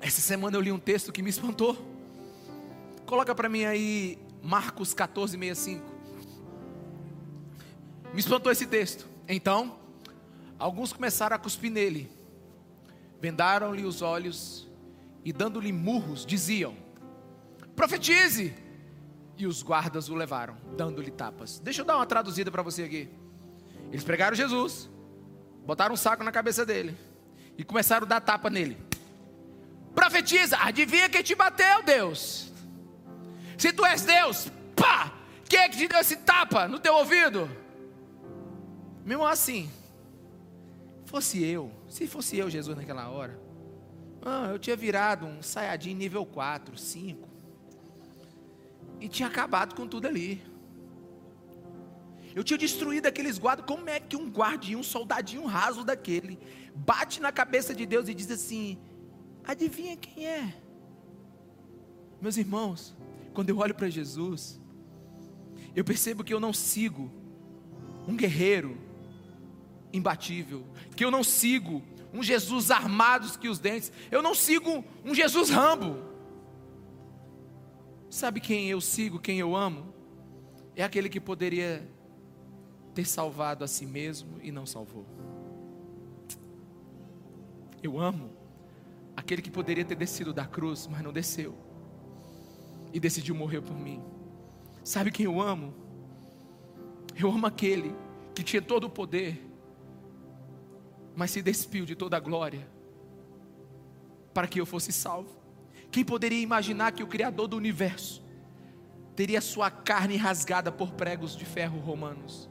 Speaker 1: Essa semana eu li um texto que me espantou. Coloca para mim aí Marcos 14, 65. Me espantou esse texto. Então, alguns começaram a cuspir nele, vendaram-lhe os olhos e, dando-lhe murros, diziam: Profetize! E os guardas o levaram, dando-lhe tapas. Deixa eu dar uma traduzida para você aqui. Eles pregaram Jesus, botaram um saco na cabeça dele e começaram a dar tapa nele. Profetiza, adivinha quem te bateu, Deus? Se tu és Deus, pá! Quem é que te deu esse tapa no teu ouvido? Mesmo assim, fosse eu, se fosse eu, Jesus, naquela hora, ah, eu tinha virado um saiadinho nível 4, 5 e tinha acabado com tudo ali. Eu tinha destruído aqueles guardas. Como é que um guardinho, um soldadinho raso daquele, bate na cabeça de Deus e diz assim: Adivinha quem é? Meus irmãos, quando eu olho para Jesus, eu percebo que eu não sigo um guerreiro imbatível, que eu não sigo um Jesus armado que os dentes, eu não sigo um Jesus Rambo. Sabe quem eu sigo, quem eu amo? É aquele que poderia ter salvado a si mesmo e não salvou. Eu amo aquele que poderia ter descido da cruz, mas não desceu e decidiu morrer por mim. Sabe quem eu amo? Eu amo aquele que tinha todo o poder, mas se despiu de toda a glória para que eu fosse salvo. Quem poderia imaginar que o Criador do universo teria sua carne rasgada por pregos de ferro romanos?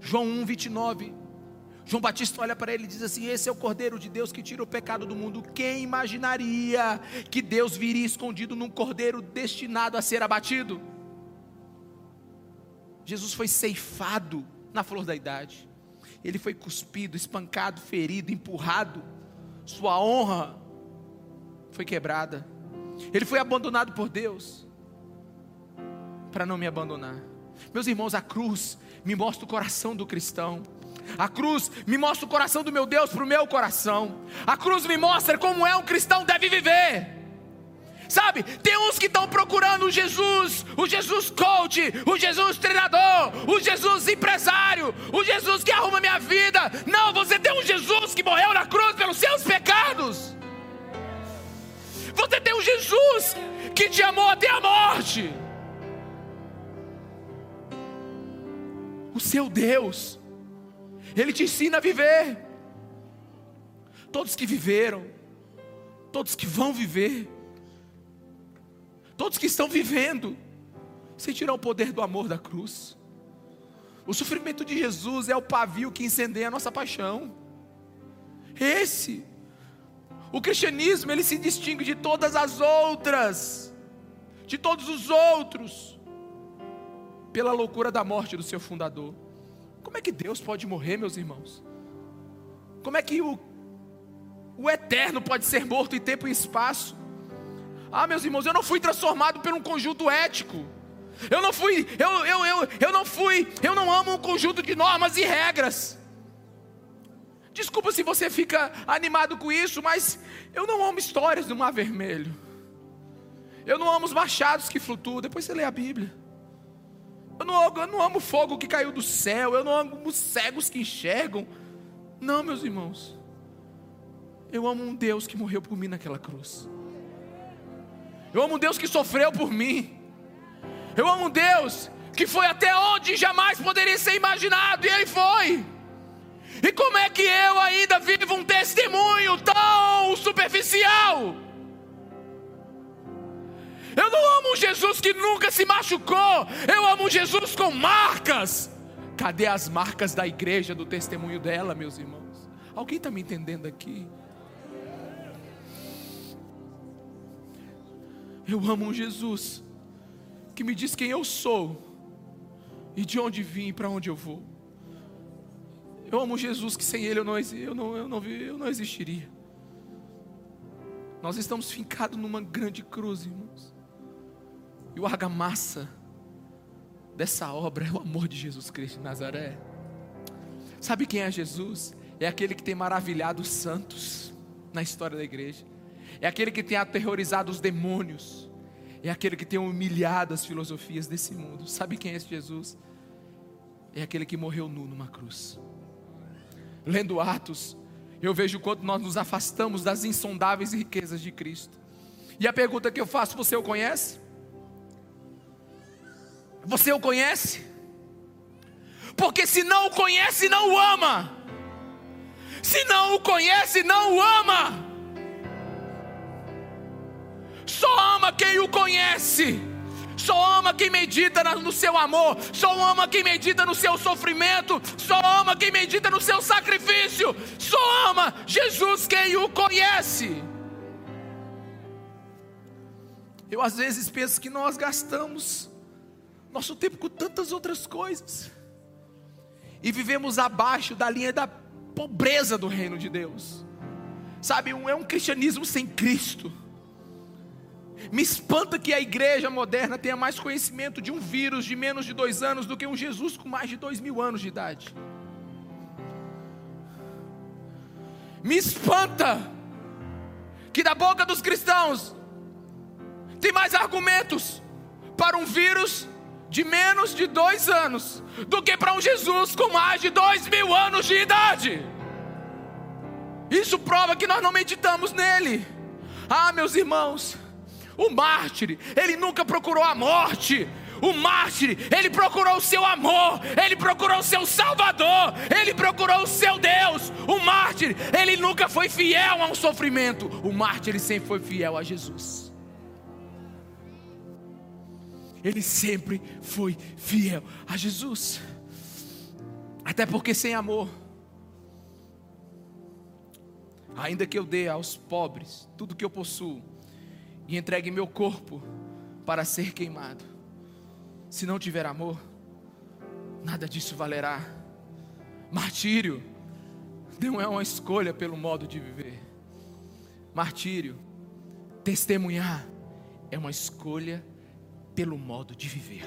Speaker 1: João 1, 29. João Batista olha para ele e diz assim: Esse é o Cordeiro de Deus que tira o pecado do mundo. Quem imaginaria que Deus viria escondido num cordeiro destinado a ser abatido? Jesus foi ceifado na flor da idade. Ele foi cuspido, espancado, ferido, empurrado. Sua honra foi quebrada. Ele foi abandonado por Deus para não me abandonar. Meus irmãos, a cruz me mostra o coração do cristão. A cruz me mostra o coração do meu Deus para o meu coração. A cruz me mostra como é um cristão deve viver. Sabe, tem uns que estão procurando o Jesus, o Jesus coach, o Jesus treinador, o Jesus empresário, o Jesus que arruma minha vida. Não, você tem um Jesus que morreu na cruz pelos seus pecados. Que te amou até a morte. O seu Deus, Ele te ensina a viver. Todos que viveram, todos que vão viver, todos que estão vivendo, sentirão o poder do amor da cruz. O sofrimento de Jesus é o pavio que incendeia a nossa paixão. Esse o cristianismo ele se distingue de todas as outras, de todos os outros, pela loucura da morte do seu fundador. Como é que Deus pode morrer, meus irmãos? Como é que o, o eterno pode ser morto em tempo e espaço? Ah, meus irmãos, eu não fui transformado por um conjunto ético. Eu não fui, eu, eu, eu, eu não fui, eu não amo um conjunto de normas e regras. Desculpa se você fica animado com isso, mas eu não amo histórias do Mar Vermelho. Eu não amo os machados que flutuam. Depois você lê a Bíblia. Eu não, eu não amo fogo que caiu do céu. Eu não amo os cegos que enxergam. Não, meus irmãos. Eu amo um Deus que morreu por mim naquela cruz. Eu amo um Deus que sofreu por mim. Eu amo um Deus que foi até onde jamais poderia ser imaginado, e Ele foi. E como é que eu ainda vivo um testemunho tão superficial? Eu não amo um Jesus que nunca se machucou, eu amo um Jesus com marcas. Cadê as marcas da igreja, do testemunho dela, meus irmãos? Alguém está me entendendo aqui? Eu amo um Jesus que me diz quem eu sou e de onde vim e para onde eu vou. Eu amo Jesus que sem Ele eu não, eu não, eu não, eu não existiria. Nós estamos fincados numa grande cruz, irmãos. E o argamassa dessa obra é o amor de Jesus Cristo de Nazaré. Sabe quem é Jesus? É aquele que tem maravilhado os santos na história da igreja. É aquele que tem aterrorizado os demônios. É aquele que tem humilhado as filosofias desse mundo. Sabe quem é esse Jesus? É aquele que morreu nu numa cruz. Lendo Atos, eu vejo quanto nós nos afastamos das insondáveis riquezas de Cristo. E a pergunta que eu faço: você o conhece? Você o conhece? Porque se não o conhece, não o ama. Se não o conhece, não o ama. Só ama quem o conhece. Só ama quem medita no seu amor. Só ama quem medita no seu sofrimento. Só ama quem medita no seu sacrifício. Só ama Jesus quem o conhece. Eu às vezes penso que nós gastamos nosso tempo com tantas outras coisas. E vivemos abaixo da linha da pobreza do reino de Deus. Sabe, é um cristianismo sem Cristo. Me espanta que a igreja moderna tenha mais conhecimento de um vírus de menos de dois anos do que um Jesus com mais de dois mil anos de idade. Me espanta que da boca dos cristãos tem mais argumentos para um vírus de menos de dois anos do que para um Jesus com mais de dois mil anos de idade. Isso prova que nós não meditamos nele. Ah, meus irmãos, o mártir, ele nunca procurou a morte. O mártir, ele procurou o seu amor, ele procurou o seu Salvador, ele procurou o seu Deus. O mártir, ele nunca foi fiel a um sofrimento. O mártir, ele sempre foi fiel a Jesus. ele sempre foi fiel a Jesus. Até porque sem amor, ainda que eu dê aos pobres tudo que eu possuo e entregue meu corpo para ser queimado, se não tiver amor, nada disso valerá. Martírio não é uma escolha pelo modo de viver. Martírio, testemunhar, é uma escolha pelo modo de viver.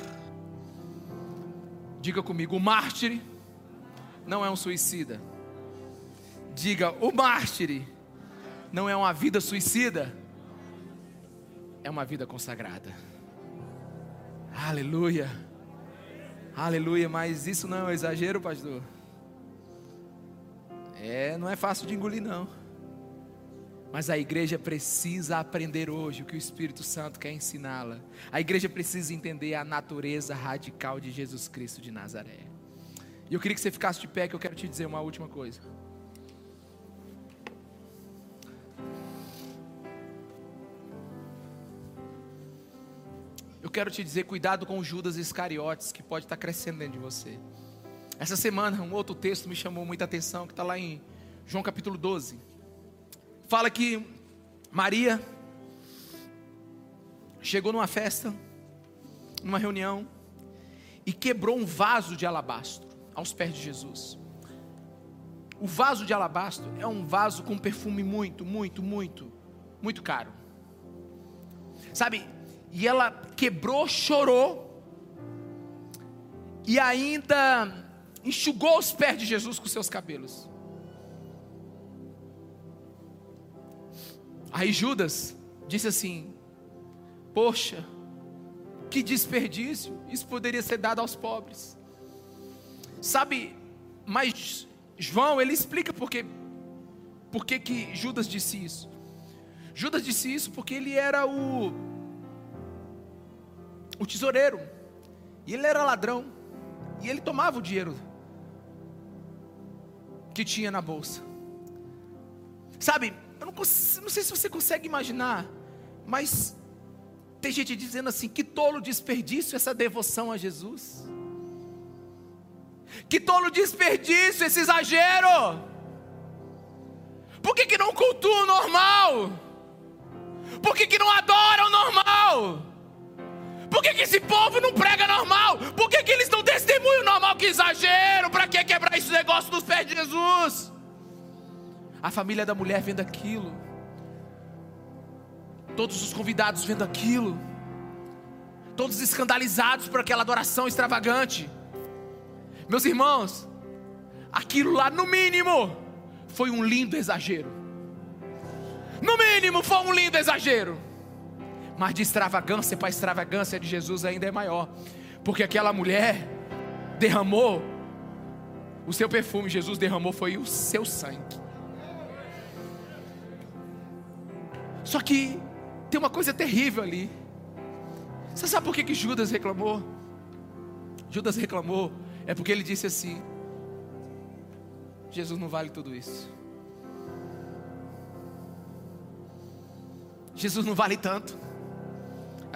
Speaker 1: Diga comigo: o mártir não é um suicida. Diga: o mártir não é uma vida suicida, é uma vida consagrada. Aleluia. Aleluia, mas isso não é um exagero, pastor. É, não é fácil de engolir não. Mas a igreja precisa aprender hoje o que o Espírito Santo quer ensiná-la. A igreja precisa entender a natureza radical de Jesus Cristo de Nazaré. E eu queria que você ficasse de pé, que eu quero te dizer uma última coisa. Eu quero te dizer, cuidado com Judas Iscariotes, que pode estar crescendo dentro de você. Essa semana, um outro texto me chamou muita atenção, que está lá em João capítulo 12 fala que Maria chegou numa festa, numa reunião, e quebrou um vaso de alabastro aos pés de Jesus. O vaso de alabastro é um vaso com perfume muito, muito, muito, muito caro. Sabe? E ela quebrou, chorou, e ainda enxugou os pés de Jesus com seus cabelos. Aí Judas disse assim: Poxa, Que desperdício! Isso poderia ser dado aos pobres. Sabe, mas João, ele explica por que, por que, que Judas disse isso. Judas disse isso porque ele era o, o tesoureiro, e ele era ladrão, e ele tomava o dinheiro que tinha na bolsa. Sabe, eu não, não sei se você consegue imaginar, mas tem gente dizendo assim: que tolo desperdício essa devoção a Jesus. Que tolo desperdício esse exagero. Por que, que não cultua o normal? Por que, que não adora o normal? Por que, que esse povo não prega normal? Por que, que eles não testemunham normal? Que exagero! Para que quebrar esse negócio dos pés de Jesus? A família da mulher vendo aquilo, todos os convidados vendo aquilo, todos escandalizados por aquela adoração extravagante. Meus irmãos, aquilo lá, no mínimo, foi um lindo exagero. No mínimo, foi um lindo exagero. Mas de extravagância para extravagância de Jesus ainda é maior, porque aquela mulher derramou o seu perfume, Jesus derramou foi o seu sangue. Só que tem uma coisa terrível ali. Você sabe por que, que Judas reclamou? Judas reclamou é porque ele disse assim: Jesus não vale tudo isso. Jesus não vale tanto.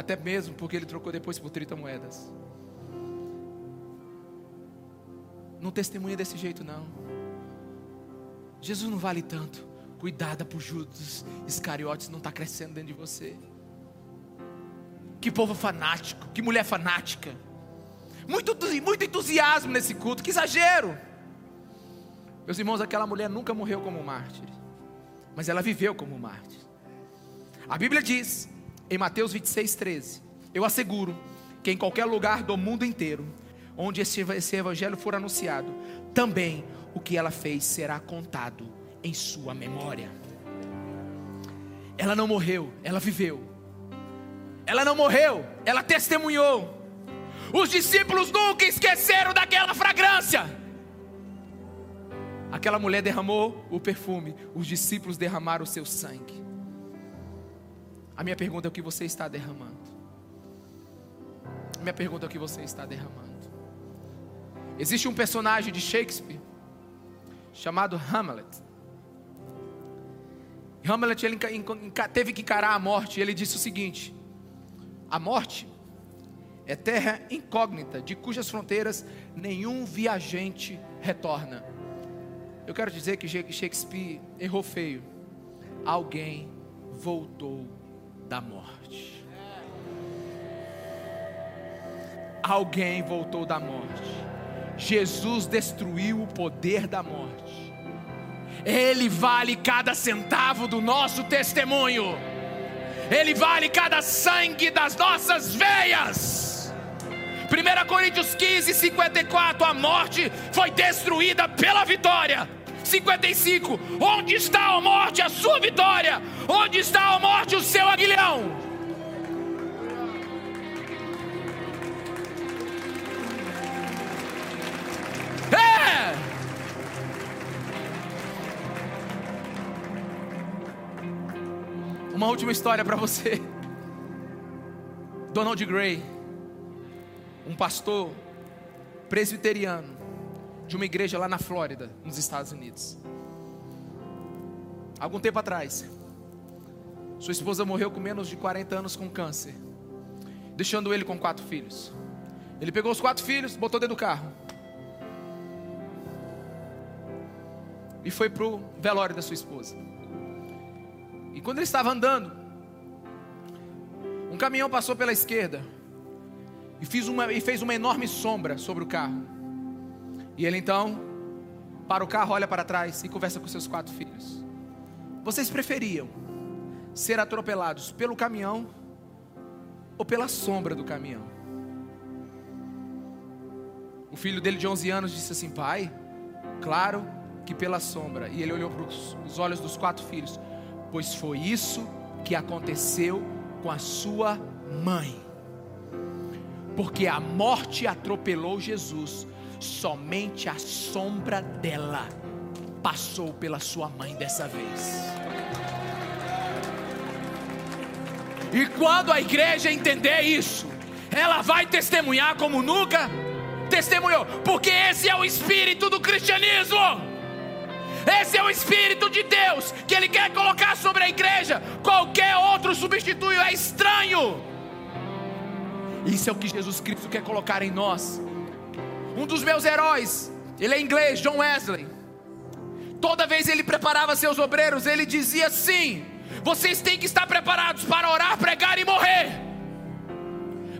Speaker 1: Até mesmo porque ele trocou depois por 30 moedas. Não testemunha desse jeito, não. Jesus não vale tanto. Cuidada por Judas Iscariotes não está crescendo dentro de você. Que povo fanático, que mulher fanática. Muito, muito entusiasmo nesse culto, que exagero. Meus irmãos, aquela mulher nunca morreu como mártir, mas ela viveu como mártir. A Bíblia diz, em Mateus 26, 13: Eu asseguro que em qualquer lugar do mundo inteiro, onde esse, evangelho for anunciado, também o que ela fez será contado em sua memória. Ela não morreu, ela viveu. Ela não morreu, ela testemunhou. Os discípulos nunca esqueceram daquela fragrância. Aquela mulher derramou o perfume, os discípulos derramaram o seu sangue. A minha pergunta é o que você está derramando. A minha pergunta é o que você está derramando. Existe um personagem de Shakespeare chamado Hamlet. Hamlet ele teve que encarar a morte. E ele disse o seguinte: a morte é terra incógnita, de cujas fronteiras nenhum viajante retorna. Eu quero dizer que Shakespeare errou feio. Alguém voltou da morte. Alguém voltou da morte. Jesus destruiu o poder da morte. Ele vale cada centavo do nosso testemunho. Ele vale cada sangue das nossas veias. 1 Coríntios 15, 54, a morte foi destruída pela vitória. 55, onde está a morte, a sua vitória? Onde está a morte, o seu aguilhão? É! Uma última história para você. Donald Gray um pastor presbiteriano de uma igreja lá na Flórida, nos Estados Unidos. Algum tempo atrás, sua esposa morreu com menos de 40 anos com câncer, deixando ele com quatro filhos. Ele pegou os quatro filhos, botou dentro do carro e foi para o velório da sua esposa. E quando ele estava andando, um caminhão passou pela esquerda e uma, e fez uma enorme sombra sobre o carro. E ele então para o carro, olha para trás e conversa com seus quatro filhos. Vocês preferiam ser atropelados pelo caminhão ou pela sombra do caminhão? O filho dele de 11 anos disse assim: Pai, claro que pela sombra. E ele olhou para os olhos dos quatro filhos, pois foi isso que aconteceu com a sua mãe. Porque a morte atropelou Jesus, somente a sombra dela passou pela sua mãe dessa vez. E quando a igreja entender isso, ela vai testemunhar como nunca testemunhou, porque esse é o espírito do cristianismo. Esse é o Espírito de Deus que Ele quer colocar sobre a igreja. Qualquer outro substituto é estranho. Isso é o que Jesus Cristo quer colocar em nós. Um dos meus heróis, ele é inglês, John Wesley. Toda vez ele preparava seus obreiros, ele dizia assim: vocês têm que estar preparados para orar, pregar e morrer.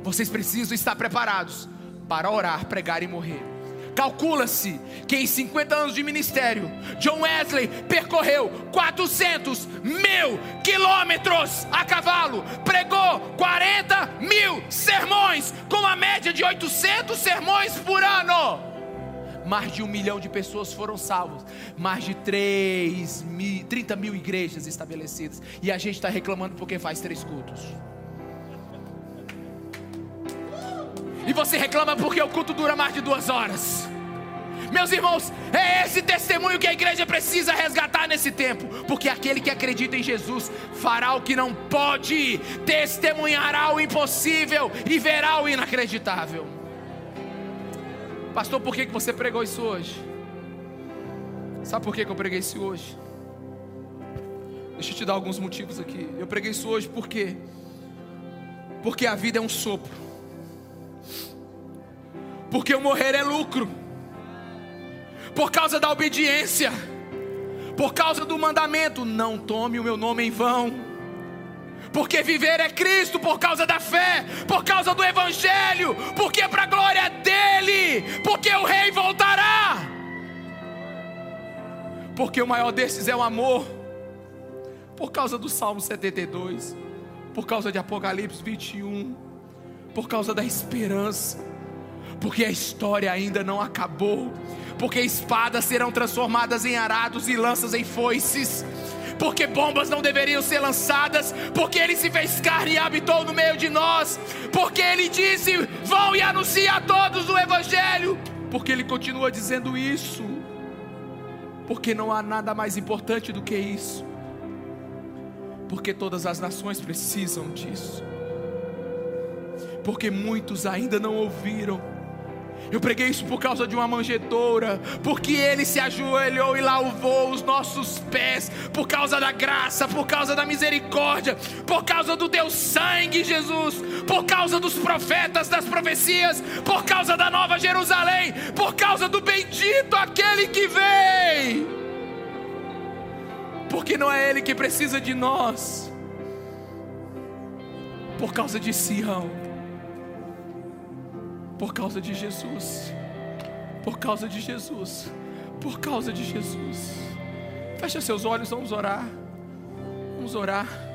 Speaker 1: Vocês precisam estar preparados para orar, pregar e morrer. Calcula-se que em 50 anos de ministério, John Wesley percorreu 400 mil quilômetros a cavalo, pregou 40 mil sermões, com uma média de 800 sermões por ano mais de um milhão de pessoas foram salvas, mais de 3 mil, 30 mil igrejas estabelecidas, e a gente está reclamando porque faz três cultos. E você reclama porque o culto dura mais de duas horas. Meus irmãos, é esse testemunho que a igreja precisa resgatar nesse tempo, porque aquele que acredita em Jesus fará o que não pode, testemunhará o impossível e verá o inacreditável. Pastor, por que, você pregou isso hoje? Sabe por que, que eu preguei isso hoje? Deixa eu te dar alguns motivos aqui. Eu preguei isso hoje porque porque a vida é um sopro. Porque o morrer é lucro. Por causa da obediência. Por causa do mandamento, não tome o meu nome em vão porque viver é Cristo por causa da fé, por causa do Evangelho, porque é para a glória dele, porque o Rei voltará. Porque o maior desses é o amor, por causa do Salmo 72, por causa de Apocalipse 21, por causa da esperança, porque a história ainda não acabou, porque espadas serão transformadas em arados e lanças em foices. Porque bombas não deveriam ser lançadas, porque Ele se fez carne e habitou no meio de nós, porque Ele disse: vão e anunciem a todos o Evangelho, porque Ele continua dizendo isso, porque não há nada mais importante do que isso, porque todas as nações precisam disso, porque muitos ainda não ouviram eu preguei isso por causa de uma manjedoura, porque ele se ajoelhou e lavou os nossos pés, por causa da graça, por causa da misericórdia, por causa do Deus sangue, Jesus, por causa dos profetas, das profecias, por causa da nova Jerusalém, por causa do bendito aquele que vem. Porque não é ele que precisa de nós, por causa de Sião por causa de Jesus. Por causa de Jesus. Por causa de Jesus. Feche seus olhos, vamos orar. Vamos orar.